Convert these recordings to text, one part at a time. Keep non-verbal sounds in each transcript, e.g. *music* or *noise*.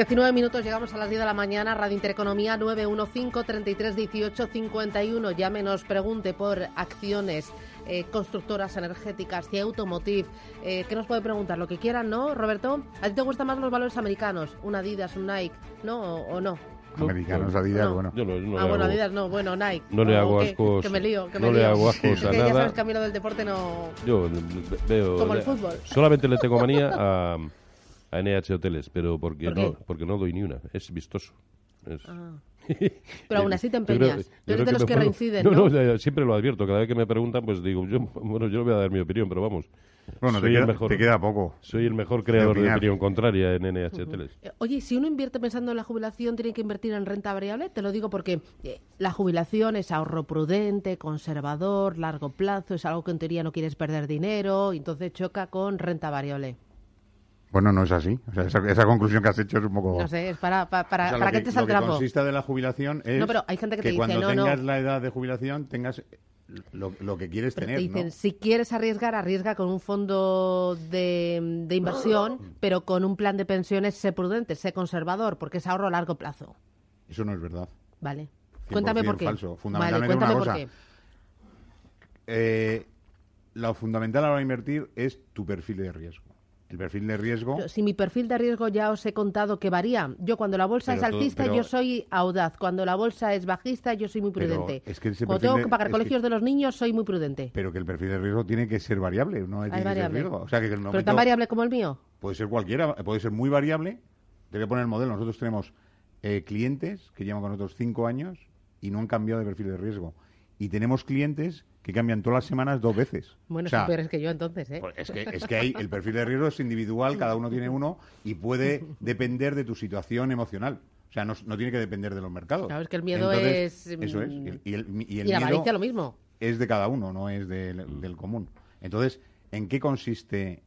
Diecinueve minutos, llegamos a las 10 de la mañana, Radio Intereconomía 915-3318-51. Ya nos pregunte por acciones eh, constructoras energéticas y automotive. Eh, ¿Qué nos puede preguntar? Lo que quieran, ¿no, Roberto? ¿A ti te gustan más los valores americanos? ¿Un Adidas, un Nike? ¿No? ¿O, no? Americanos, Adidas, No. bueno. Yo no, no ah, le bueno, hago- Adidas no, bueno, Nike. No le ¿O hago ascos- Que me lío, que me no le lío. hago ascos Es a que ya sabes que a mí lo del deporte no... Yo veo. Como el le- fútbol. Solamente le tengo manía a, a NH Hoteles, pero porque, ¿Por no, porque no doy ni una. Es vistoso. Es- Ah. *laughs* Pero aún así te Yo creo- empeñas. yo eres creo de los que reinciden, no, ¿no? ya- ya, siempre lo advierto. Cada vez que me preguntan, pues digo, yo, *laughs* bueno, yo no voy a dar mi opinión, pero vamos. Bueno, te soy queda, el mejor. te queda poco. Soy el mejor creador de opinión contraria en NH Hoteles. Eh, Oye, si uno invierte pensando en la jubilación, ¿tiene que invertir en renta variable? Te lo digo porque eh, la jubilación es ahorro prudente, conservador, largo plazo, es algo que en teoría no quieres perder dinero, y entonces choca con renta variable. Bueno, no es así. O sea, esa, esa conclusión que has hecho es un poco... No sé, es para, pa- para, O sea, para lo que, te lo que consiste de la jubilación es No, pero hay gente que te dice, cuando no, tengas no. la edad de jubilación tengas lo, lo que quieres Pero tener, te dicen, ¿no? si quieres arriesgar, arriesga con un fondo de, de inversión, pero con un plan de pensiones, sé prudente, sé conservador, porque es ahorro a largo plazo. Eso no es verdad. Vale. 100% Cuéntame por qué. falso. Vale, Fundamentalmente cuéntame una por cosa. qué. Eh, lo fundamental a la hora de invertir es tu perfil de riesgo. El perfil de riesgo... Yo, Si mi perfil de riesgo ya os he contado que varía. Yo cuando la bolsa Pero es alcista, pero- yo soy audaz. Cuando la bolsa es bajista, yo soy muy prudente. es que cuando tengo que pagar que- colegios de los niños, soy muy prudente. Pero que el perfil de riesgo tiene que ser variable, no tiene que ser variable. riesgo. O sea, que el Pero tan variable como el mío. Puede ser cualquiera, puede ser muy variable. Te voy a poner el modelo. Nosotros tenemos eh, clientes que llevan con nosotros cinco años y no han cambiado de perfil de riesgo. Y tenemos clientes que cambian todas las semanas dos veces. Bueno, O sea, peores que yo entonces, ¿eh? pues es que, es que hay, el perfil de riesgo es individual, cada uno tiene uno y puede depender de tu situación emocional. O sea, no, no tiene que depender de los mercados. Claro, es que el miedo Entonces, es, Eso es. mm, Y el, y el y la miedo avaricia lo mismo. es de cada uno, no es del, del común. Entonces, ¿en qué consiste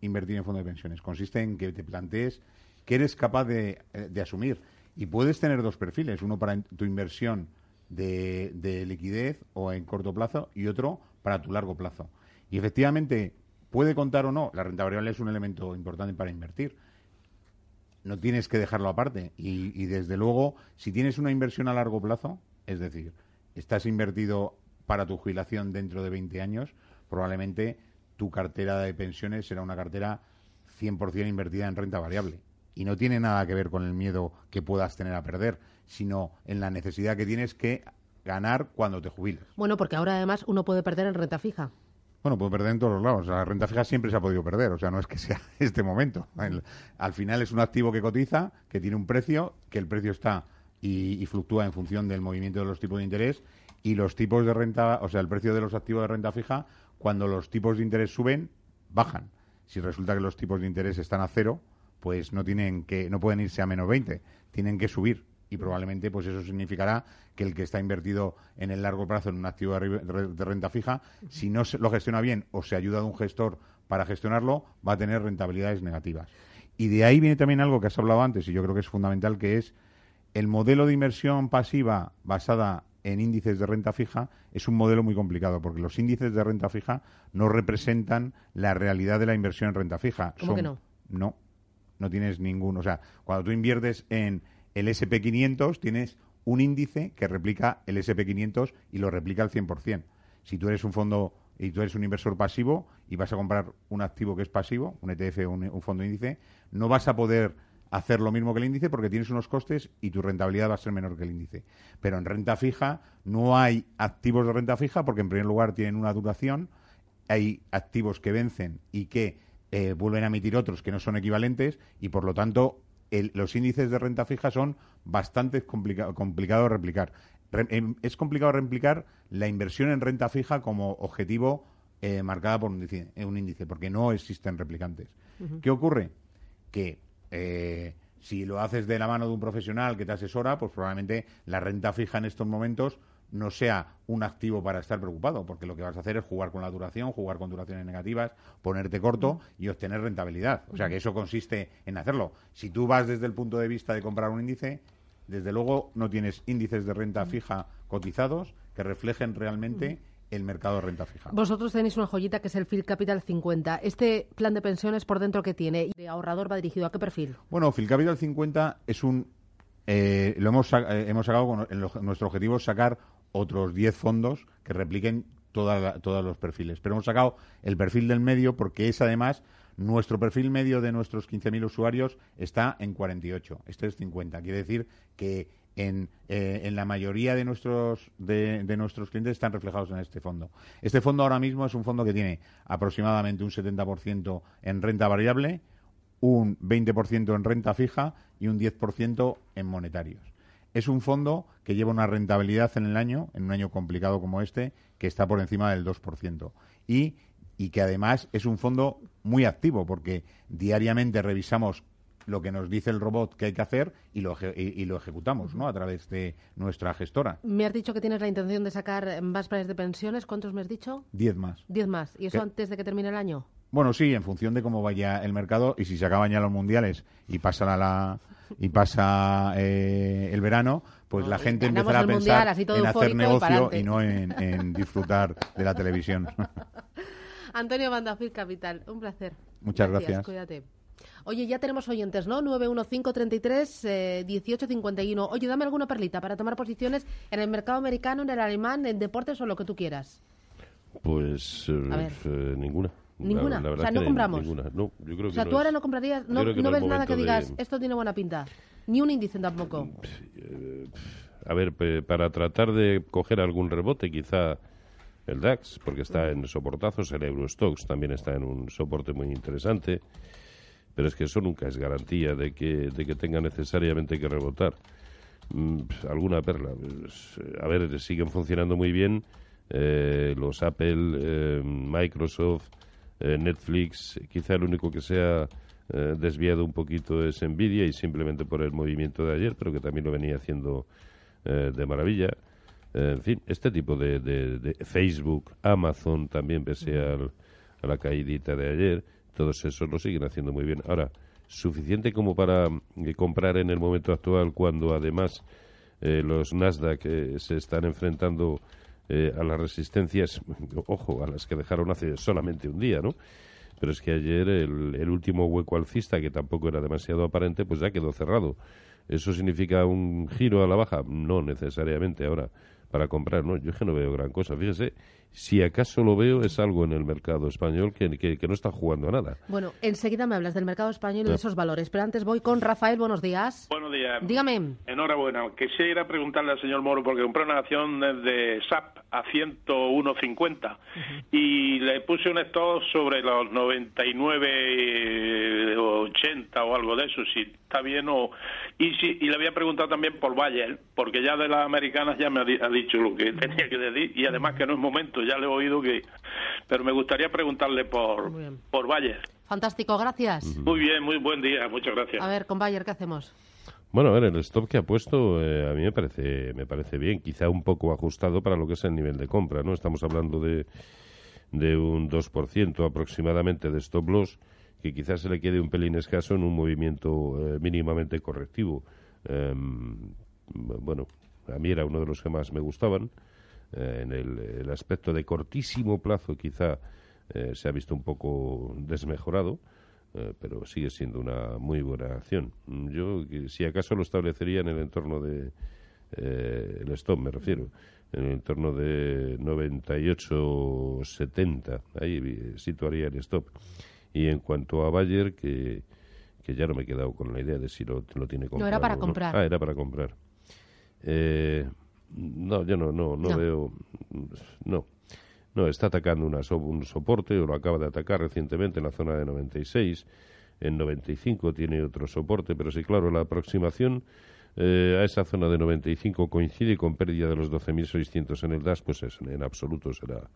invertir en fondo de pensiones? Consiste en que te plantees que eres capaz de, eh, de asumir. Y puedes tener dos perfiles, uno para tu inversión de, de liquidez o en corto plazo y otro para tu largo plazo. Y efectivamente, puede contar o no, la renta variable es un elemento importante para invertir. No tienes que dejarlo aparte. Y, y desde luego, si tienes una inversión a largo plazo, es decir, estás invertido para tu jubilación dentro de 20 años, probablemente tu cartera de pensiones será una cartera 100% invertida en renta variable. Y no tiene nada que ver con el miedo que puedas tener a perder, sino en la necesidad que tienes que ganar cuando te jubiles. Bueno, porque ahora además uno puede perder en renta fija. Bueno, puede perder en todos los lados. La renta fija siempre se ha podido perder. O sea, no es que sea *laughs* este momento. El- al final es un activo que cotiza, que tiene un precio, que el precio está y, y fluctúa en función del movimiento de los tipos de interés. Y los tipos de renta, o sea, el precio de los activos de renta fija, cuando los tipos de interés suben, bajan. Si resulta que los tipos de interés están a cero, pues no tienen que, no pueden irse a menos 20, tienen que subir. Y probablemente, pues eso significará que el que está invertido en el largo plazo en un activo de renta fija, si no lo gestiona bien o se ayuda de un gestor para gestionarlo, va a tener rentabilidades negativas. Y de ahí viene también algo que has hablado antes y yo creo que es fundamental, que es el modelo de inversión pasiva basada en índices de renta fija es un modelo muy complicado porque los índices de renta fija no representan la realidad de la inversión en renta fija. ¿Cómo que no? No, no tienes ninguno. O sea, cuando tú inviertes en el SP500 tienes un índice que replica el SP500 y lo replica al 100%. Si tú eres un fondo y tú eres un inversor pasivo y vas a comprar un activo que es pasivo, un ETF o un, un fondo índice, no vas a poder hacer lo mismo que el índice porque tienes unos costes y tu rentabilidad va a ser menor que el índice. Pero en renta fija no hay activos de renta fija porque en primer lugar tienen una duración, hay activos que vencen y que eh, vuelven a emitir otros que no son equivalentes y por lo tanto el- los índices de renta fija son bastante complica- complicados de replicar. Re- em, es complicado replicar la inversión en renta fija como objetivo eh, marcada por un índice, eh, un índice, porque no existen replicantes. ¿Qué ocurre? Que eh, si lo haces de la mano de un profesional que te asesora, pues probablemente la renta fija en estos momentos no sea un activo para estar preocupado, porque lo que vas a hacer es jugar con la duración, jugar con duraciones negativas, ponerte corto y obtener rentabilidad. O sea que eso consiste en hacerlo. Si tú vas desde el punto de vista de comprar un índice, desde luego no tienes índices de renta fija cotizados que reflejen realmente el mercado de renta fija. Vosotros tenéis una joyita que es el Phil Capital 50. ¿Este plan de pensiones por dentro que tiene de ahorrador va dirigido a qué perfil? Bueno, Phil Capital 50 es un... eh, lo hemos, eh, hemos sacado, con, nuestro objetivo es sacar otros 10 fondos que repliquen toda todos los perfiles. Pero hemos sacado el perfil del medio porque es además nuestro perfil medio de nuestros 15.000 usuarios está en 48. Este es 50. Quiere decir que en, eh, en la mayoría de nuestros, de nuestros clientes están reflejados en este fondo. Este fondo ahora mismo es un fondo que tiene aproximadamente un 70% en renta variable, un 20% en renta fija y un 10% en monetarios. Es un fondo que lleva una rentabilidad en el año, en un año complicado como este, que está por encima del 2%. Y, y que además es un fondo muy activo, porque diariamente revisamos lo que nos dice el robot que hay que hacer y lo, eje- y, lo ejecutamos ¿no? a través de nuestra gestora. Me has dicho que tienes la intención de sacar más planes de pensiones. ¿Cuántos me has dicho? 10 más. Diez más. ¿Y eso ¿Qué? antes de que termine el año? Bueno, sí, en función de cómo vaya el mercado y si se acaban ya los mundiales y pasa la, la- y pasa eh, el verano, pues No, la gente empezará a pensar mundial, así todo en hacer y negocio y no en, en disfrutar de la televisión. *laughs* Antonio Bandafil Capital, un placer. Muchas gracias. Cuídate. Oye, ya tenemos oyentes, ¿no? 91533 eh, 1851. Oye, dame alguna perlita para tomar posiciones en el mercado americano, en el alemán, en deportes o lo que tú quieras. Pues eh, eh, ninguna. ¿Ninguna? La, la O sea, no compramos. Ninguna. No, yo creo O sea, no tú ahora no comprarías, no, no no es ves nada que de- digas, esto tiene buena pinta. Ni un índice tampoco. A ver, para tratar de coger algún rebote, quizá el DAX, porque está en soportazos, el Eurostox también está en un soporte muy interesante, pero es que eso nunca es garantía de que, de que tenga necesariamente que rebotar. Mm, alguna perla. Pues, eh, a ver, siguen funcionando muy bien eh, los Apple, eh, Microsoft, eh, Netflix. Quizá el único que sea eh, desviado un poquito es Nvidia y simplemente por el movimiento de ayer, pero que también lo venía haciendo eh, de maravilla. Eh, en fin, este tipo de, de- de Facebook, Amazon también, pese al- a la caídita de ayer, todos esos lo siguen haciendo muy bien. Ahora, suficiente como para eh, comprar en el momento actual cuando además eh, los Nasdaq se están enfrentando eh, a las resistencias, ojo, a las que dejaron hace solamente un día, ¿no? Pero es que ayer el, el último hueco alcista, que tampoco era demasiado aparente, pues ya quedó cerrado. ¿Eso significa un giro a la baja? No necesariamente ahora para comprar, ¿no? Yo es que no veo gran cosa. Fíjese, si acaso lo veo es algo en el mercado español que, que, que no está jugando a nada. Bueno, enseguida me hablas del mercado español y de esos valores, pero antes voy con Rafael, buenos días. Buenos días. Dígame. Enhorabuena. Quisiera preguntarle al señor Moro, porque compré una acción de SAP a 101.50 y le puse un stop sobre los 99.80 o algo de eso, si está bien o... Y, si, y le había preguntado también por Bayer, porque ya de las americanas ya me ha, di- ha dicho lo que *laughs* tenía que decir y además que no es momento, ya le he oído que... Pero me gustaría preguntarle por, por Bayer. Fantástico, gracias. Muy bien, muy buen día, muchas gracias. A ver, con Bayer, ¿qué hacemos? Bueno, a ver, el stop que ha puesto eh, a mí me parece, me parece bien, quizá un poco ajustado para lo que es el nivel de compra, ¿no? Estamos hablando de, de un 2% aproximadamente de stop loss, que quizás se le quede un pelín escaso en un movimiento eh, mínimamente correctivo. Em, bueno, a mí era uno de los que más me gustaban. Eh, en el, el aspecto de cortísimo plazo quizá eh, se ha visto un poco desmejorado, eh, pero sigue siendo una muy buena acción. Mm, Yo, si acaso, lo establecería en el entorno de el stop, me refiero, en el entorno de 98-70, ahí situaría el stop. Y en cuanto a Bayer, que, que ya no me he quedado con la idea de si lo, lo tiene comprado. era para comprar. Ah, era para comprar. Eh, no, yo no, no, no, No. veo. No. No, está atacando una so- un soporte, o lo acaba de atacar recientemente en la zona de 96. En 95 tiene otro soporte, pero sí, claro, la aproximación eh, a esa zona de 95 coincide con pérdida de los 12.600 en el DAS, pues eso, en absoluto será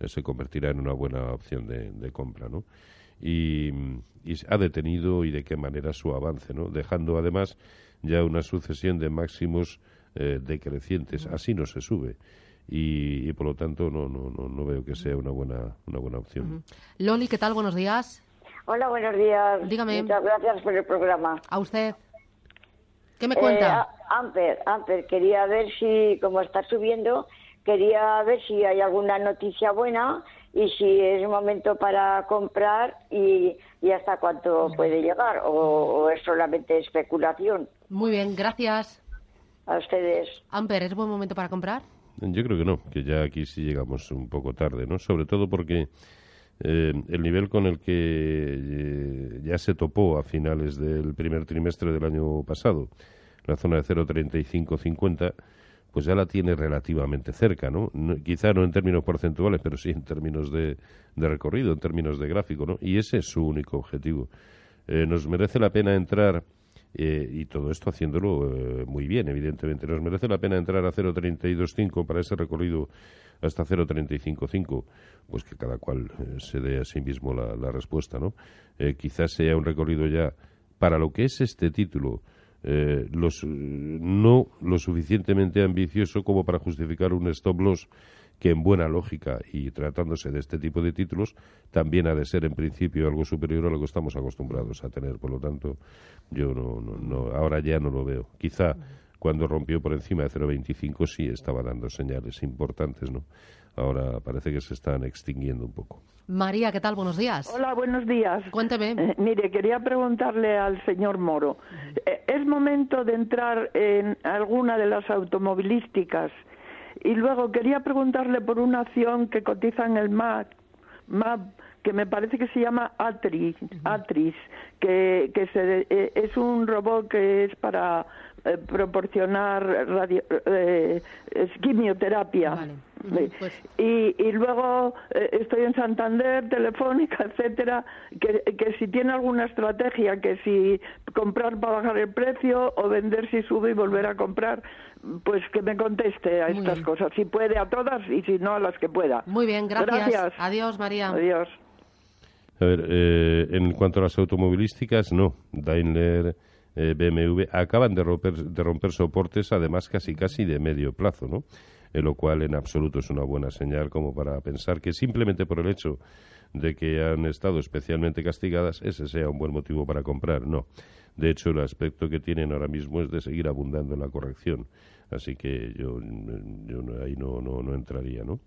eh, se convertirá en una buena opción de, de compra, ¿no? Y, y ha detenido y de qué manera su avance, ¿no? Dejando además ya una sucesión de máximos eh, decrecientes. Así no se sube. Y, y por lo tanto no, no, no, no veo que sea una buena, una buena opción. Loli, ¿qué tal? Buenos días. Hola, buenos días. Dígame. Muchas gracias por el programa. A usted. ¿Qué me Eh, cuenta? Amper, Amper, quería ver si, como está subiendo, quería ver si hay alguna noticia buena y si es momento para comprar y, y hasta cuánto puede llegar o, o es solamente especulación. Muy bien, gracias. A ustedes. Amper, ¿es buen momento para comprar? Yo creo que no, que ya aquí sí llegamos un poco tarde, ¿no? Sobre todo porque eh, el nivel con el que eh, ya se topó a finales del primer trimestre del año pasado, la zona de 0,3550, pues ya la tiene relativamente cerca, ¿no? No- Quizá no en términos porcentuales, pero sí en términos de, de recorrido, en términos de gráfico, ¿no? Y ese es su único objetivo. Eh, nos merece la pena entrar eh, y todo esto haciéndolo eh, muy bien, evidentemente. Nos merece la pena entrar a 0.325 para ese recorrido hasta 0.355, pues que cada cual eh, se dé a sí mismo la, la respuesta, ¿no? Eh, quizás sea un recorrido ya para lo que es este título, eh, los, no lo suficientemente ambicioso como para justificar un stop loss que en buena lógica y tratándose de este tipo de títulos también ha de ser en principio algo superior a lo que estamos acostumbrados a tener. Por lo tanto, yo no, no, no- ahora ya no lo veo. Quizá cuando rompió por encima de 0,25 sí estaba dando señales importantes, ¿no? Ahora parece que se están extinguiendo un poco. María, ¿qué tal? Buenos días. Hola, buenos días. Cuénteme. Eh, mire, quería preguntarle al señor Moro. eh, ¿Es momento de entrar en alguna de las automovilísticas? Y luego quería preguntarle por una acción que cotiza en el MAP, MAP que me parece que se llama Atris, Atris que, que se, eh, es un robot que es para eh, proporcionar radio, eh, quimioterapia. Vale. Sí. Pues- Y, y luego eh, estoy en Santander, Telefónica, etcétera, que, que si tiene alguna estrategia, que si comprar para bajar el precio o vender si sube y volver a comprar, pues que me conteste a Muy estas bien. cosas. Si puede a todas y si no a las que pueda. Muy bien, gracias. Gracias. Adiós, María. Adiós. A ver, eh, en cuanto a las automovilísticas, no. Daimler, eh, BMW acaban de romper, de romper soportes, además casi casi de medio plazo, ¿no? En lo cual en absoluto es una buena señal como para pensar que simplemente por el hecho de que han estado especialmente castigadas, ese sea un buen motivo para comprar. No. De hecho, el aspecto que tienen ahora mismo es de seguir abundando en la corrección. Así que yo, yo no- ahí no, no, no entraría, ¿no?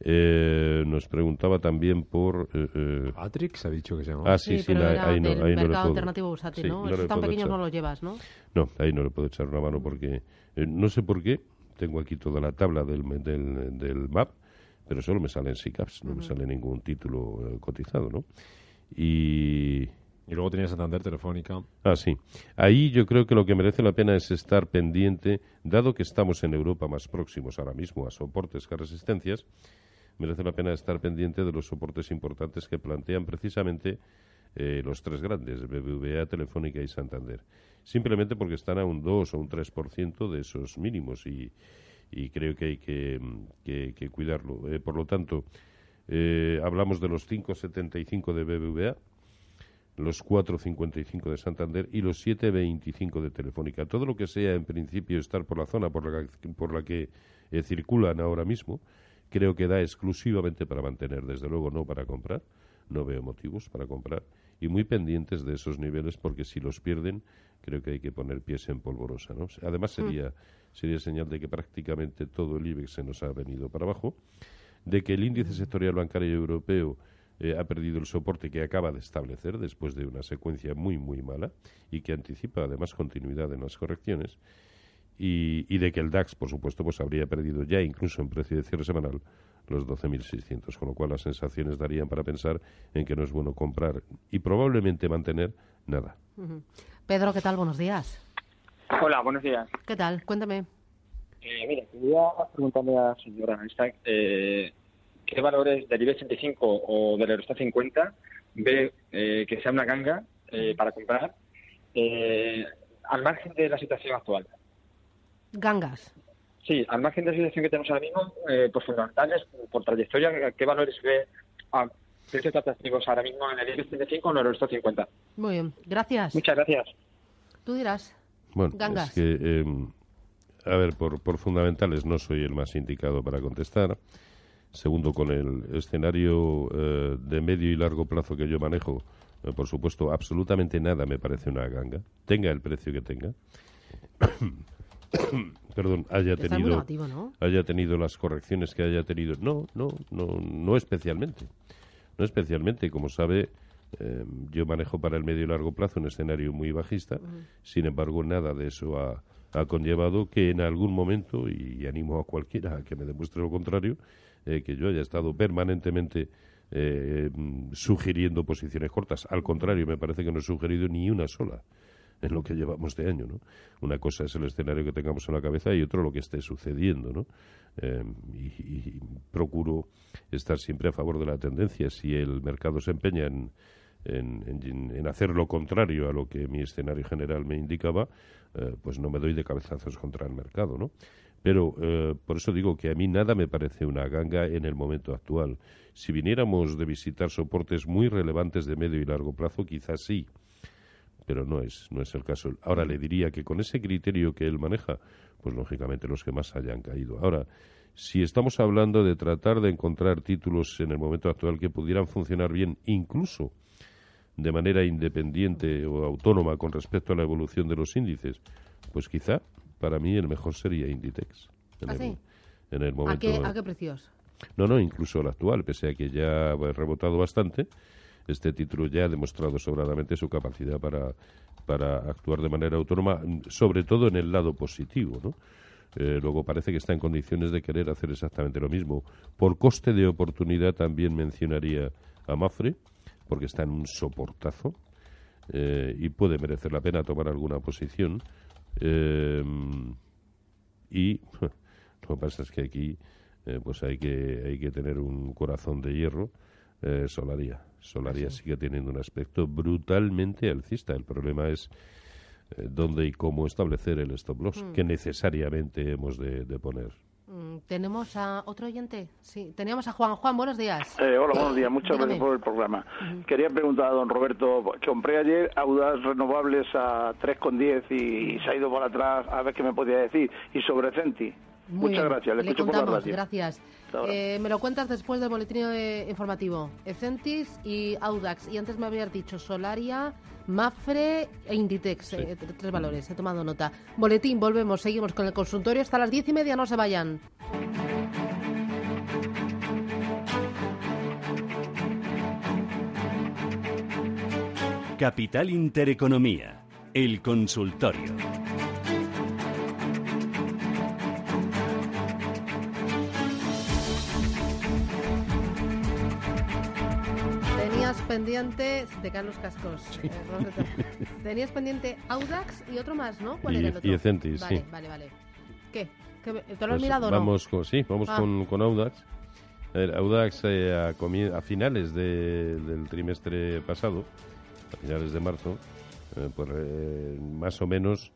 Eh, nos preguntaba también por... eh, eh, Atrix ha dicho que se llama. Ah, sí, sí, pero la- era ahí no, ahí no le mercado puedo. alternativo bursátil, Sí, ¿no? no tan pequeños echar. no los llevas, ¿no? No, ahí no le puedo echar una mano porque eh, no sé por qué. Tengo aquí toda la tabla del, me- del, del MAP, pero solo me salen SICAPs, no me sale ningún título eh, cotizado, ¿no? Y, Y luego tenía Santander, Telefónica. Ah, sí. Ahí yo creo que lo que merece la pena es estar pendiente, dado que estamos en Europa más próximos ahora mismo a soportes que a resistencias, merece la pena estar pendiente de los soportes importantes que plantean precisamente eh, los tres grandes, BBVA, Telefónica y Santander. Simplemente porque están a un 2 o un 3% de esos mínimos y, y creo que hay que, mm, que- que cuidarlo. Eh, por lo tanto, eh, hablamos de los 5,75 de BBVA, los 4,55 de Santander y los 7,25 de Telefónica. Todo lo que sea, en principio, estar por la zona por la que, por la que eh, circulan ahora mismo, creo que da exclusivamente para mantener, desde luego no para comprar. No veo motivos para comprar. Y muy pendientes de esos niveles, porque si los pierden, creo que hay que poner pies en polvorosa. ¿no? Además, sería, sería señal de que prácticamente todo el IBEX se nos ha venido para abajo, de que el índice sectorial bancario europeo eh, ha perdido el soporte que acaba de establecer después de una secuencia muy, muy mala y que anticipa además continuidad en las correcciones y, y de que el DAX, por supuesto, pues habría perdido ya incluso en precio de cierre semanal los 12.600, con lo cual las sensaciones darían para pensar en que no es bueno comprar y probablemente mantener nada. Pedro, ¿qué tal? Buenos días. Hola, buenos días. ¿Qué tal? Cuéntame. Eh, mira, quería preguntarle a la señora eh, qué valores del IBEX 35 o del Eurostat 50 ve eh, que sea una ganga eh, para comprar eh, al margen de la situación actual. Gangas. Sí, al margen de la situación que tenemos ahora mismo, eh, pues fundamentales, por trayectoria, ¿qué valores ve a precios atractivos ahora mismo en el IBEX 35 o en el Eurostock 50? Muy bien, gracias. Muchas gracias. Tú dirás. Bueno, Gangas. es que, eh, a ver, por, por fundamentales no soy el más indicado para contestar. Segundo, con el escenario eh, de medio y largo plazo que yo manejo, eh, por supuesto, absolutamente nada me parece una ganga, tenga el precio que tenga. *coughs* Perdón, haya Está tenido, negativo, ¿no? haya tenido las correcciones que haya tenido. No, no, no, no especialmente. No especialmente, como sabe, eh, yo manejo para el medio y largo plazo un escenario muy bajista. Sin embargo, nada de eso ha, ha conllevado que en algún momento, y animo a cualquiera a que me demuestre lo contrario, eh, que yo haya estado permanentemente eh, mm, sugiriendo posiciones cortas. Al contrario, me parece que no he sugerido ni una sola en lo que llevamos de año, ¿no? Una cosa es el escenario que tengamos en la cabeza y otro lo que esté sucediendo, ¿no? Eh, y, y procuro estar siempre a favor de la tendencia. Si el mercado se empeña en, en, hacer lo contrario a lo que mi escenario general me indicaba, eh, pues no me doy de cabezazos contra el mercado, ¿no? Pero eh, por eso digo que a mí nada me parece una ganga en el momento actual. Si viniéramos de visitar soportes muy relevantes de medio y largo plazo, quizás sí, pero no es, no es el caso. Ahora le diría que con ese criterio que él maneja, pues lógicamente los que más hayan caído. Ahora, si estamos hablando de tratar de encontrar títulos en el momento actual que pudieran funcionar bien, incluso de manera independiente o autónoma con respecto a la evolución de los índices, pues quizá para mí el mejor sería Inditex. En, ¿Ah, el, sí? en el ¿A momento. qué, ¿A qué precios? No, no, incluso el actual, pese a que ya ha rebotado bastante, este título ya ha demostrado sobradamente su capacidad para, para actuar de manera autónoma, sobre todo en el lado positivo, ¿no? Eh, luego parece que está en condiciones de querer hacer exactamente lo mismo. Por coste de oportunidad también mencionaría a Mafre, porque está en un soportazo eh, y puede merecer la pena tomar alguna posición. Eh, y *laughs* lo que pasa es que aquí eh, pues hay que hay que tener un corazón de hierro eh, Solaria Solaria sigue teniendo un aspecto brutalmente alcista el problema es dónde y cómo establecer el stop loss Mm. que necesariamente hemos de, de poner ¿Tenemos a otro oyente? Sí, teníamos a Juan. Juan, buenos días. Eh, hola, buenos días. Muchas Dígame. gracias por el programa. Quería preguntar a don Roberto, compré ayer Audaz Renovables a 3,10 y se ha ido para atrás, a ver qué me podía decir. Y sobre Centi. Muy Muchas bien. gracias, le escucho por la contamos, radio. gracias. Eh, me lo cuentas después del boletín eh, informativo. Ecentis y Audax. Y antes me habías dicho Solaria, Mafre e Inditex. eh, tr- tres valores, he tomado nota. Boletín, volvemos, seguimos con el consultorio hasta las diez y media, no se vayan. Capital Intereconomía, el consultorio. Pendiente, se te caen los cascos. eh. Tenías pendiente Audax y otro más, ¿no? ¿Cuál Y- era el otro? y Ecentis, vale, sí. Vale, vale. ¿Qué? ¿Qué me- ¿Te lo has Pues mirado o no? vamos con, sí vamos Ah. con, con Audax Audax eh, a, a finales de- del trimestre pasado a finales de marzo eh, pues eh, más o menos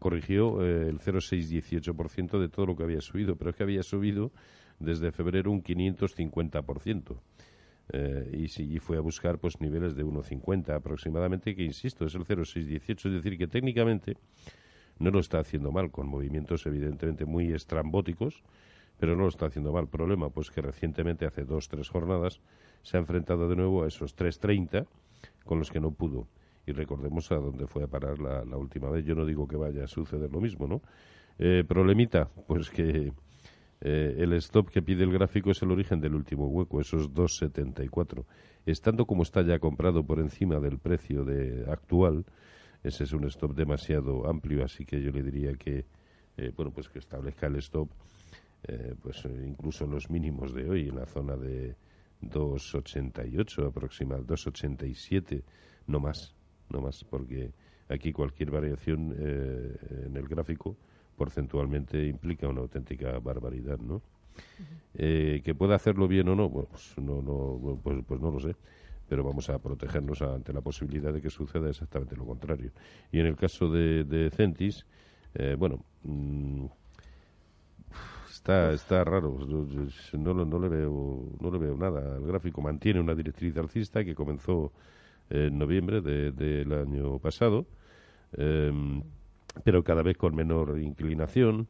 corrigió el 0,618% de todo lo que había subido, pero es que había subido desde febrero un 550%. Eh, y, y fue a buscar pues niveles de 1,50 aproximadamente, que insisto, es el 0,618, es decir, que técnicamente no lo está haciendo mal, con movimientos evidentemente muy estrambóticos, pero no lo está haciendo mal. Problema, pues que recientemente, hace dos, tres jornadas, se ha enfrentado de nuevo a esos 3.30 con los que no pudo. Y recordemos a dónde fue a parar la, la última vez. Yo no digo que vaya a suceder lo mismo, ¿no? Eh, problemita, pues que eh, el stop que pide el gráfico es el origen del último hueco, esos 2,74. Estando como está ya comprado por encima del precio de actual, ese es un stop demasiado amplio, así que yo le diría que, eh, bueno, pues que establezca el stop, eh, pues eh, incluso los mínimos de hoy, en la zona de 2,88 aproximadamente, 2,87, no más, no más, porque aquí cualquier variación eh, en el gráfico porcentualmente implica una auténtica barbaridad, ¿no? Eh, que pueda hacerlo bien o no, pues no, no, pues, pues no lo sé. Pero vamos a protegernos ante la posibilidad de que suceda exactamente lo contrario. Y en el caso de, de Centis, eh, bueno, mm, está, está raro. No, no, le veo, no le veo nada. El gráfico mantiene una directriz alcista que comenzó en noviembre de- del año pasado, em, pero cada vez con menor inclinación.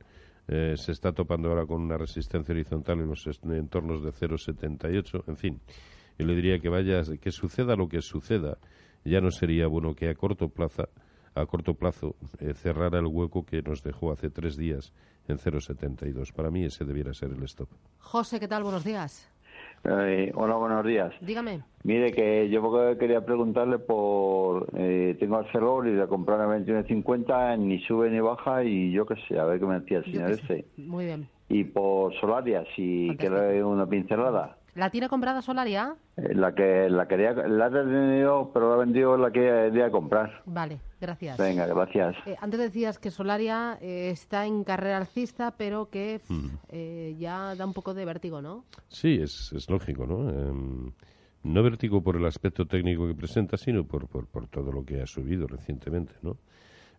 Eh, se está topando ahora con una resistencia horizontal en los entornos de 0,78. En fin, yo le diría que vaya, que suceda lo que suceda, ya no sería bueno que a corto plazo, a corto plazo eh, cerrara el hueco que nos dejó hace tres días en 0,72. Para mí ese debiera ser el stop. José, ¿qué tal? Buenos días. Eh, hola, buenos días. Dígame. Mire, que yo quería preguntarle por... Eh, tengo Arcelor y la comprar a 21.50, ni sube ni baja y yo qué sé, a ver qué me decía el señor este. Muy bien. Y por Solaria, si quiere una pincelada. ¿La tiene comprada Solaria? Eh, La que la quería, la he tenido, pero la he vendido la que quería comprar. Vale, gracias. Venga, gracias. Eh, antes decías que Solaria eh, está en carrera alcista, pero que pf, eh, ya da un poco de vértigo, ¿no? Sí, es, es lógico, ¿no? Em, no vértigo por el aspecto técnico que presenta, sino por, por, por todo lo que ha subido recientemente, ¿no?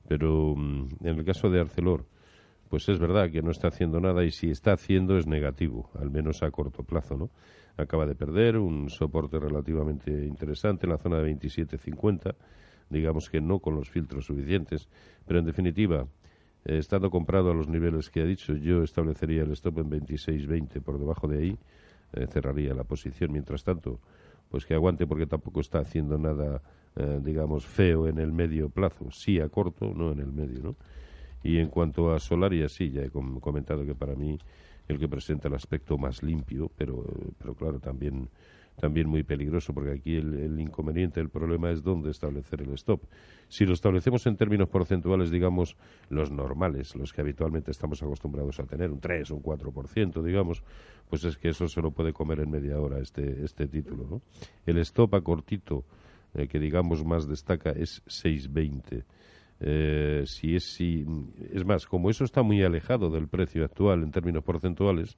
Pero mm, en el caso de Arcelor, pues es verdad que no está haciendo nada y si está haciendo es negativo, al menos a corto plazo, ¿no? Acaba de perder un soporte relativamente interesante en la zona de 27.50, digamos que no con los filtros suficientes, pero en definitiva, eh, estando comprado a los niveles que ha dicho, yo establecería el stop en 26.20 por debajo de ahí, eh, cerraría la posición. Mientras tanto, pues que aguante porque tampoco está haciendo nada, eh, digamos, feo en el medio plazo. Sí a corto, no en el medio, ¿no? Y en cuanto a Solaria, sí, ya he com- comentado que para mí el que presenta el aspecto más limpio, pero, pero claro, también, también muy peligroso, porque aquí el, el inconveniente, el problema es dónde establecer el stop. Si lo establecemos en términos porcentuales, digamos, los normales, los que habitualmente estamos acostumbrados a tener, un 3 o un 4%, digamos, pues es que eso se lo puede comer en media hora este, este título. El stop a cortito, eh, que digamos más destaca, es 6,20. Eh, si es, si, es más, como eso está muy alejado del precio actual en términos porcentuales,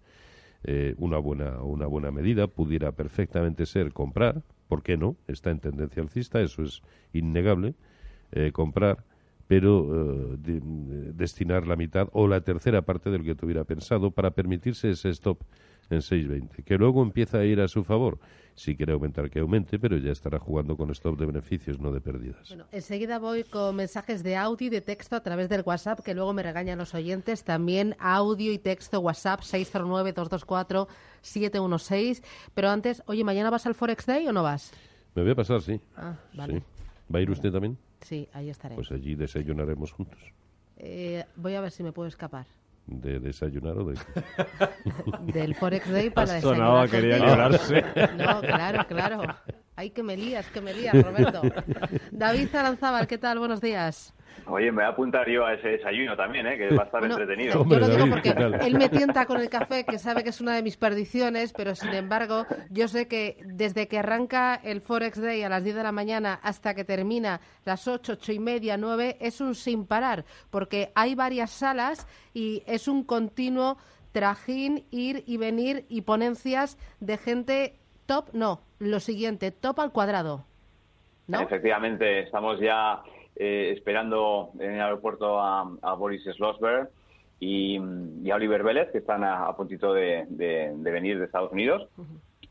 eh, una, buena, una buena medida pudiera perfectamente ser comprar, ¿por qué no? Está en tendencia alcista, eso es innegable, eh, comprar, pero eh, de- destinar la mitad o la tercera parte del que tuviera pensado para permitirse ese stop en 6.20, que luego empieza a ir a su favor. Si quiere aumentar, que aumente, pero ya estará jugando con stop de beneficios, no de pérdidas. Bueno, enseguida voy con mensajes de audio y de texto a través del WhatsApp, que luego me regañan los oyentes. También audio y texto WhatsApp 609-224-716. Pero antes, oye, ¿mañana vas al Forex Day o no vas? Me voy a pasar, sí. Ah, vale. Sí. ¿Va a ir usted también? Sí, ahí estaré. Pues allí desayunaremos juntos. Eh, voy a ver si me puedo escapar ¿De desayunar o de...? *laughs* del Forex Day para desayunar quería llorarse. No, claro, claro. Ay, que me lías, que me lías, Roberto. *laughs* David Aranzábal, ¿qué tal? Buenos días. Oye, me voy a apuntar yo a ese desayuno también, ¿eh? que va a estar Bueno, entretenido. Yo lo digo porque él me tienta con el café, que sabe que es una de mis perdiciones, pero sin embargo, yo sé que desde que arranca el Forex Day a las 10 de la mañana hasta que termina las 8, 8 y media, 9, es un sin parar, porque hay varias salas y es un continuo trajín, ir y venir y ponencias de gente top, no, lo siguiente, top al cuadrado. ¿no? Efectivamente, estamos ya eh, esperando en el aeropuerto a, a Boris Schlossberg y, y a Oliver Vélez, que están a, a puntito de, de- de venir de Estados Unidos.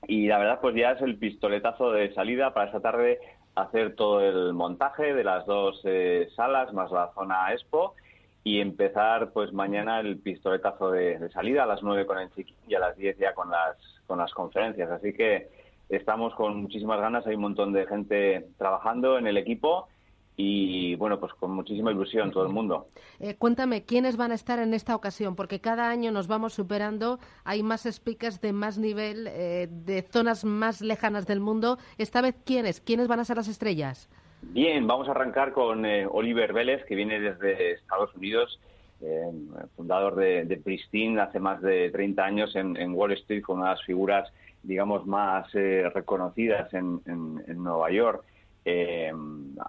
Y la verdad, pues ya es el pistoletazo de salida para esta tarde hacer todo el montaje de las dos eh, salas más la zona Expo y empezar pues mañana el pistoletazo de, de salida a las 9 con el chiquín y a las 10 ya con las, con las conferencias. Así que estamos con muchísimas ganas, hay un montón de gente trabajando en el equipo y bueno, pues con muchísima ilusión todo el mundo. Eh, cuéntame, ¿quiénes van a estar en esta ocasión? Porque cada año nos vamos superando, hay más speakers de más nivel, eh, de zonas más lejanas del mundo. Esta vez, ¿quiénes? ¿Quiénes van a ser las estrellas? Bien, vamos a arrancar con eh, Oliver Vélez, que viene desde Estados Unidos, eh, fundador de, de Pristine hace más de 30 años en, en Wall Street, con una de las figuras, digamos, más eh, reconocidas en, en- en Nueva York. Eh,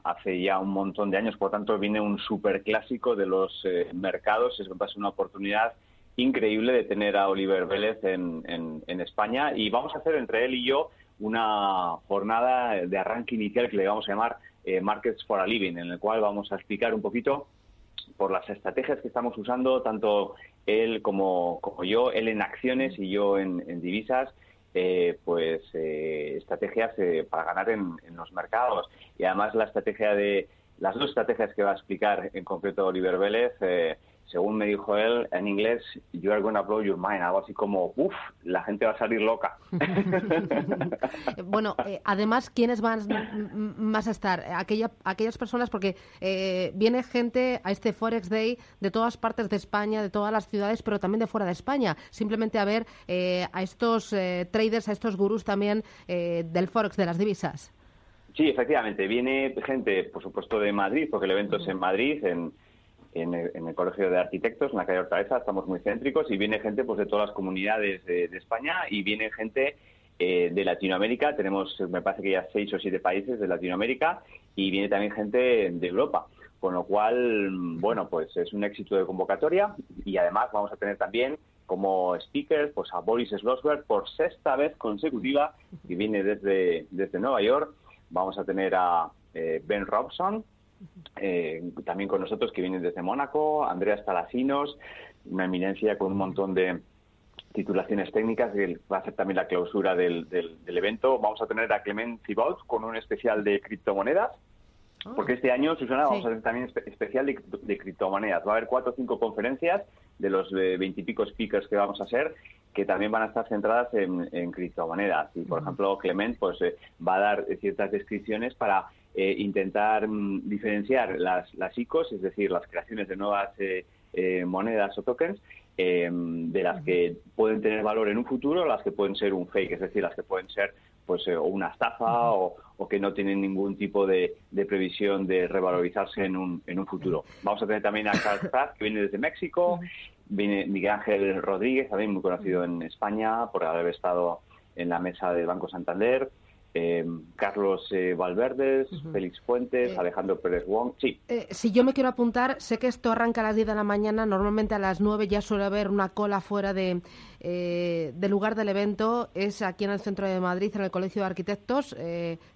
hace ya un montón de años, por lo tanto viene un superclásico de los eh, mercados, es va a ser una oportunidad increíble de tener a Oliver Vélez en, en- España. Y vamos a hacer entre él y yo una jornada de arranque inicial que le vamos a llamar eh, Markets for a Living, en el cual vamos a explicar un poquito por las estrategias que estamos usando, tanto él como, como yo, él en acciones y yo en, en divisas, eh, pues eh, estrategias eh, para ganar en, los mercados. Y además la estrategia de las dos estrategias que va a explicar en concreto Oliver Vélez, eh, según me dijo él en inglés, you are gonna blow your mind, algo así como, uff, la gente va a salir loca. *laughs* bueno, eh, además, ¿quiénes van más a estar? Aquella, aquellas personas, porque eh, viene gente a este Forex Day de todas partes de España, de todas las ciudades, pero también de fuera de España, simplemente a ver eh, a estos eh, traders, a estos gurús también eh, del Forex, de las divisas. Sí, efectivamente, viene gente, por supuesto, de Madrid, porque el evento es en Madrid, en en el, en el, Colegio de Arquitectos, en la calle Hortaleza, estamos muy céntricos y viene gente pues de todas las comunidades de, España y viene gente eh, de Latinoamérica. Tenemos, me parece que ya seis o siete países de Latinoamérica y viene también gente de Europa. Con lo cual, bueno, pues es un éxito de convocatoria y además vamos a tener también como speakers pues a Boris Schlossberg por sexta vez consecutiva que viene desde, desde Nueva York. Vamos a tener a eh, Ben Robson, eh, también con nosotros que vienen desde Mónaco, Andreas Talasinos, una eminencia con un montón de titulaciones técnicas, que va a ser también la clausura del, del, del evento. Vamos a tener a Clement Thibault con un especial de criptomonedas, oh. porque este año, Susana, sí. vamos a tener también espe especial de, de, criptomonedas. Va a haber cuatro o cinco conferencias de los veintipico speakers que vamos a hacer que también van a estar centradas en, en criptomonedas. Y, por uh -huh. ejemplo, Clement pues, eh, va a dar ciertas descripciones para eh, intentar mm, diferenciar las, las ICOs, es decir, las creaciones de nuevas eh, eh, monedas o tokens, de las que pueden tener valor en un futuro, las que pueden ser un fake, es decir, las que pueden ser pues o una estafa o, o, que no tienen ningún tipo de, de, previsión de revalorizarse en un, en un futuro. Vamos a tener también a Carl Pratt, que viene desde México, viene Miguel Ángel Rodríguez, también muy conocido en España por haber estado en la mesa del Banco Santander, eh, Carlos eh, Valverdes, uh -huh. Félix Fuentes, eh, Alejandro Pérez Wong. Sí. Eh, si yo me quiero apuntar, sé que esto arranca a las 10 de la mañana, normalmente a las 9 ya suele haber una cola fuera de, eh, del lugar del evento, es aquí en el centro de Madrid, en el Colegio de Arquitectos.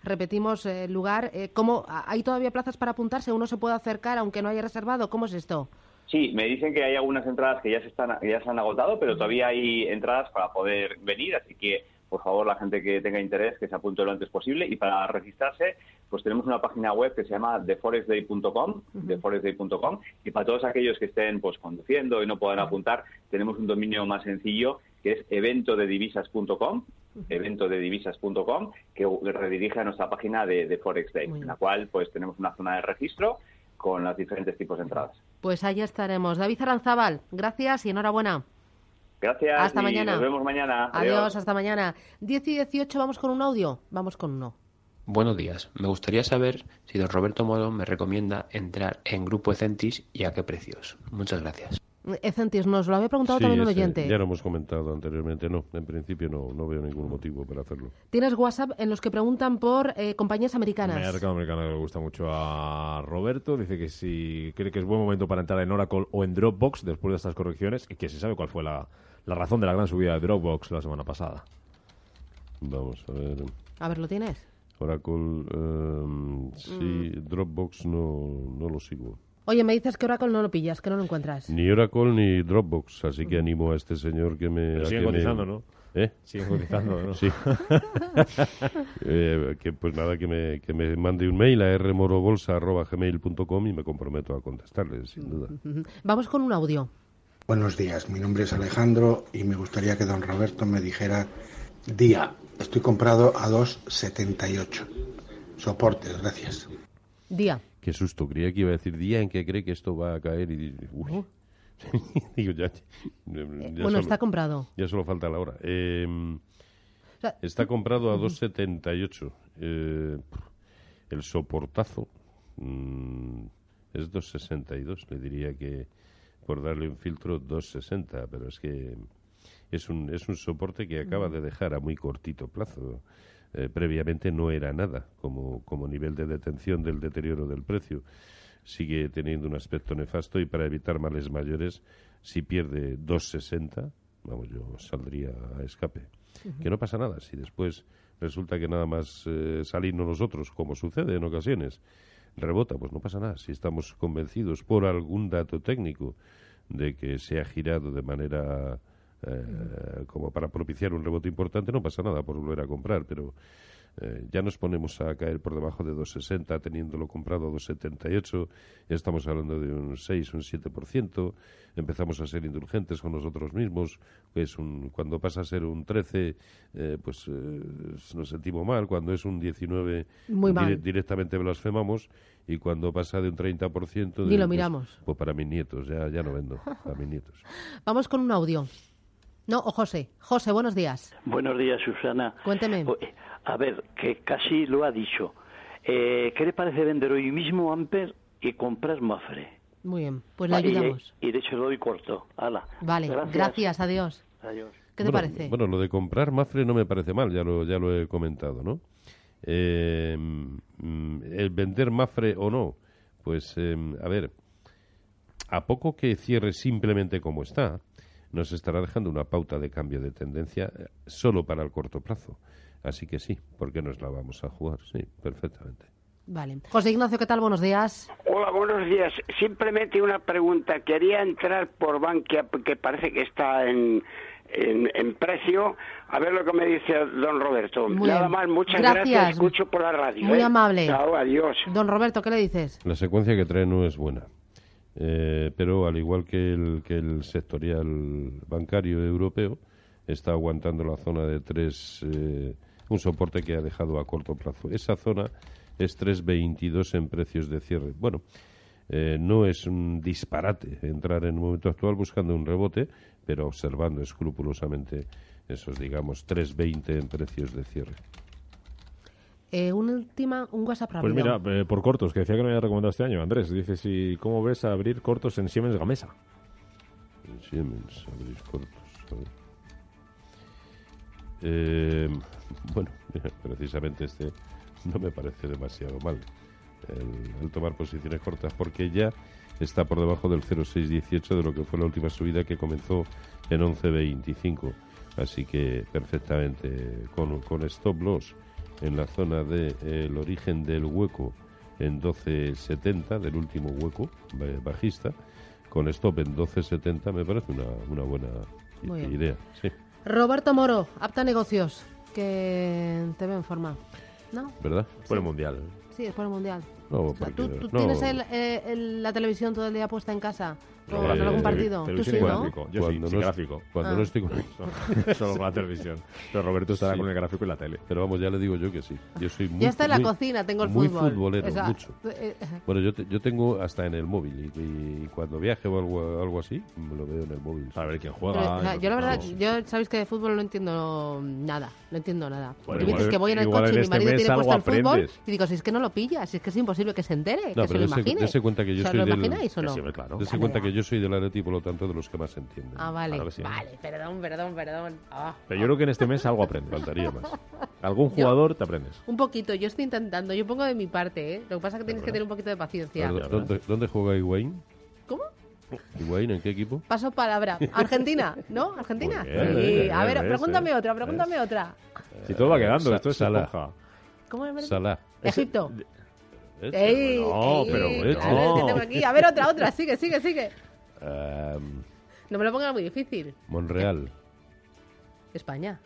repetimos el lugar. ¿cómo, ¿Hay todavía plazas para apuntarse? ¿Uno se puede acercar aunque no haya reservado? ¿Cómo es esto? Sí, me dicen que hay algunas entradas que ya se, están, ya se han agotado, pero todavía hay entradas para poder venir, así que por favor, la gente que tenga interés, que se apunte lo antes posible. Y para registrarse, pues tenemos una página web que se llama theforestday.com, uh -huh. theforestday.com, y para todos aquellos que estén pues conduciendo y no puedan apuntar, tenemos un dominio más sencillo que es eventodedivisas.com, uh -huh. eventodedivisas.com, que redirige a nuestra página de, de Forex Day, en la cual pues tenemos una zona de registro con los diferentes tipos de entradas. Pues ahí estaremos. David Aranzábal, gracias y enhorabuena. Gracias. Hasta y mañana. Nos vemos mañana. Adiós. Adiós, hasta mañana. 10 y 18, vamos con un audio. Vamos con uno. Buenos días. Me gustaría saber si don Roberto Moro me recomienda entrar en Grupo Ecentis y a qué precios. Muchas gracias. Ecentis, nos lo había preguntado sí, también un oyente. Ya lo hemos comentado anteriormente. No, en principio no, no veo ningún motivo para hacerlo. Tienes WhatsApp en los que preguntan por eh, compañías americanas. Mercado americano le gusta mucho a Roberto. Dice que si cree que es buen momento para entrar en Oracle o en Dropbox después de estas correcciones y que se sabe cuál fue la, la razón de la gran subida de Dropbox la semana pasada. Vamos a ver. A ver, ¿lo tienes? Oracle, um, sí, mm. Dropbox no, no lo sigo. Oye, me dices que Oracle no lo pillas, que no lo encuentras. Ni Oracle ni Dropbox, así que animo a este señor que me... Pero que cotizando, me... ¿no? ¿Eh? Siguen cotizando, ¿no? Sí. *laughs* eh, que pues nada, que me, que me mande un mail a rmorobolsa.gmail.com y me comprometo a contestarle, sin duda. Vamos con un audio. Buenos días, mi nombre es Alejandro y me gustaría que don Roberto me dijera día. Estoy comprado a 2.78. Soportes, gracias. Día. Qué susto, creía que iba a decir día en que cree que esto va a caer y... Uy. Uh. *laughs* Digo, ya, ya bueno, solo, está comprado. Ya solo falta la hora. Eh, o sea, está comprado a 2.78. Eh, el soportazo mm, es 2.62. Le diría que por darle un filtro 2.60, pero es que es un, es un soporte que acaba de dejar a muy cortito plazo. Eh, previamente no era nada como, como nivel de detención del deterioro del precio. Sigue teniendo un aspecto nefasto y para evitar males mayores, si pierde 2.60, vamos, yo saldría a escape. Uh -huh. Que no pasa nada si después resulta que nada más eh, salirnos nosotros, como sucede en ocasiones, rebota, pues no pasa nada. Si estamos convencidos por algún dato técnico de que se ha girado de manera eh, como para propiciar un rebote importante, no pasa nada por volver a comprar, pero eh, ya nos ponemos a caer por debajo de 2,60 teniéndolo comprado a 2,78, ya estamos hablando de un 6, un 7%, empezamos a ser indulgentes con nosotros mismos, pues un, cuando pasa a ser un 13, eh, pues eh, nos sentimos mal, cuando es un 19 Muy mal. dire- directamente blasfemamos y cuando pasa de un 30%... Ni lo pues- miramos. Pues, para mis nietos, ya, ya no vendo, para mis nietos. *laughs* Vamos con un audio. No, o José. José, buenos días. Buenos días, Susana. Cuénteme. Eh, A ver, que casi lo ha dicho. Eh, ¿Qué le parece vender hoy mismo Amper y comprar Mafre? Muy bien, pues le y- ayudamos. Y, de hecho lo doy corto. Hala. Vale, gracias, adiós. Adiós. ¿Qué te Bueno, parece? Bueno, lo de comprar Mafre no me parece mal, ya lo, ya lo he comentado, ¿no? Eh, mm, el vender Mafre o no, pues, eh, a ver, a poco que cierre simplemente como está, nos estará dejando una pauta de cambio de tendencia eh, solo para el corto plazo. Así que sí, ¿por qué nos la vamos a jugar? Sí, perfectamente. Vale. José Ignacio, ¿qué tal? Buenos días. Hola, buenos días. Simplemente una pregunta. Quería entrar por Bankia, porque parece que está en, en, en precio. A ver lo que me dice don Roberto. Muy Nada bien. más, muchas Gracias. gracias. Escucho por la radio. Muy ¿eh? amable. Chao, adiós. Don Roberto, ¿qué le dices? La secuencia que trae no es buena. Eh, pero al igual que el, que el sectorial bancario europeo, está aguantando la zona de tres, eh, un soporte que ha dejado a corto plazo. Esa zona es 3,22 en precios de cierre. Bueno, eh, no es un disparate entrar en el momento actual buscando un rebote, pero observando escrupulosamente esos, digamos, 3,20 en precios de cierre. Eh, una última, un WhatsApp rápido. Pues mira, eh, por cortos, que decía que no había recomendado este año, Andrés. Dice, si, ¿cómo ves abrir cortos en Siemens Gamesa? En Siemens, abrir cortos. a ver. Eh, bueno, precisamente este no me parece demasiado mal el, el tomar posiciones cortas porque ya está por debajo del 0,618 de lo que fue la última subida que comenzó en 11,25. Así que perfectamente con, con stop loss en la zona del origen del hueco en 12,70, del último hueco eh, bajista, con stop en 12,70 me parece una, una buena Muy bien. idea. Sí, Roberto Moro, apta negocios, que te veo en forma. ¿No? ¿verdad? Por el Mundial. Sí, es por el Mundial. No, O sea, porque ¿Tú, tú no- tienes el, eh, el- la televisión todo el día puesta en casa? ¿Con eh, algún partido? ¿Tú sí, y no? gráfico. Yo Cuando sí, no es- gráfico. cuando Ah. no estoy con... *laughs* Solo con la televisión. Pero Roberto estará Sí. con el gráfico y la tele. Pero vamos, ya le digo yo que sí. Yo soy muy Ya está en la muy- cocina, tengo el muy fútbol. futbolero, O sea, mucho. *laughs* eh, eh, Bueno, yo, te- yo tengo hasta en el móvil y, y cuando viaje o algo, algo así, me lo veo en el móvil. Para ver quién pero, juega. o sea, y yo la verdad, yo sabéis que de fútbol no entiendo nada, no entiendo nada. Bueno, igual- que voy en el coche en y mi este marido mes tiene puesto el fútbol y digo, si es que no lo pilla, si es que es imposible que se entere, No, que se pero lo imagine. cuenta que yo soy ¿lo del... imagináis o no? Cuenta que yo soy del Atleti, por lo tanto, de los que más entienden. Ah, vale, Claro que sí. vale, perdón, perdón, perdón. Pero yo creo que en este mes algo aprendes. Faltaría más. Algún *laughs* Yo- jugador te aprendes. Un poquito, yo estoy intentando, yo pongo de mi parte, ¿eh? Lo que pasa es que tienes que tener un poquito de paciencia. ¿Dónde, dónde, dónde juega Higuaín? ¿Cómo? ¿Higuaín en qué equipo? Paso palabra. Argentina, ¿no? Argentina. Bien, Sí. bien, A ver, ¿ves, pregúntame eh? otra, pregúntame otra. Si todo va quedando, Sa- esto es Salah. ¿Cómo me Salah. Egipto. ¿Eh? Ey, No, ey, pero a ver. ¿qué tengo aquí? A ver, otra, otra. Sigue, sigue, sigue. Ehm, No me lo pongas muy difícil. Monreal. España.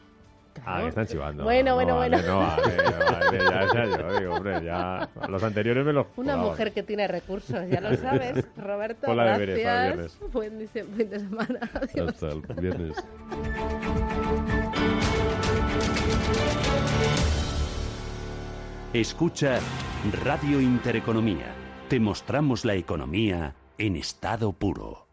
Ah, que están chivando. Bueno, No bueno, vale, bueno. No vale, no vale, ya, ya, yo digo, hombre, ya. Los anteriores me los. *laughs* Una jugaba. mujer que tiene recursos, ya lo sabes. *laughs* Roberto, Ponla deberes para el gracias. Buen dice- fin de semana. Adiós. Hasta el viernes. Escucha Radio Intereconomía. Te mostramos la economía en estado puro.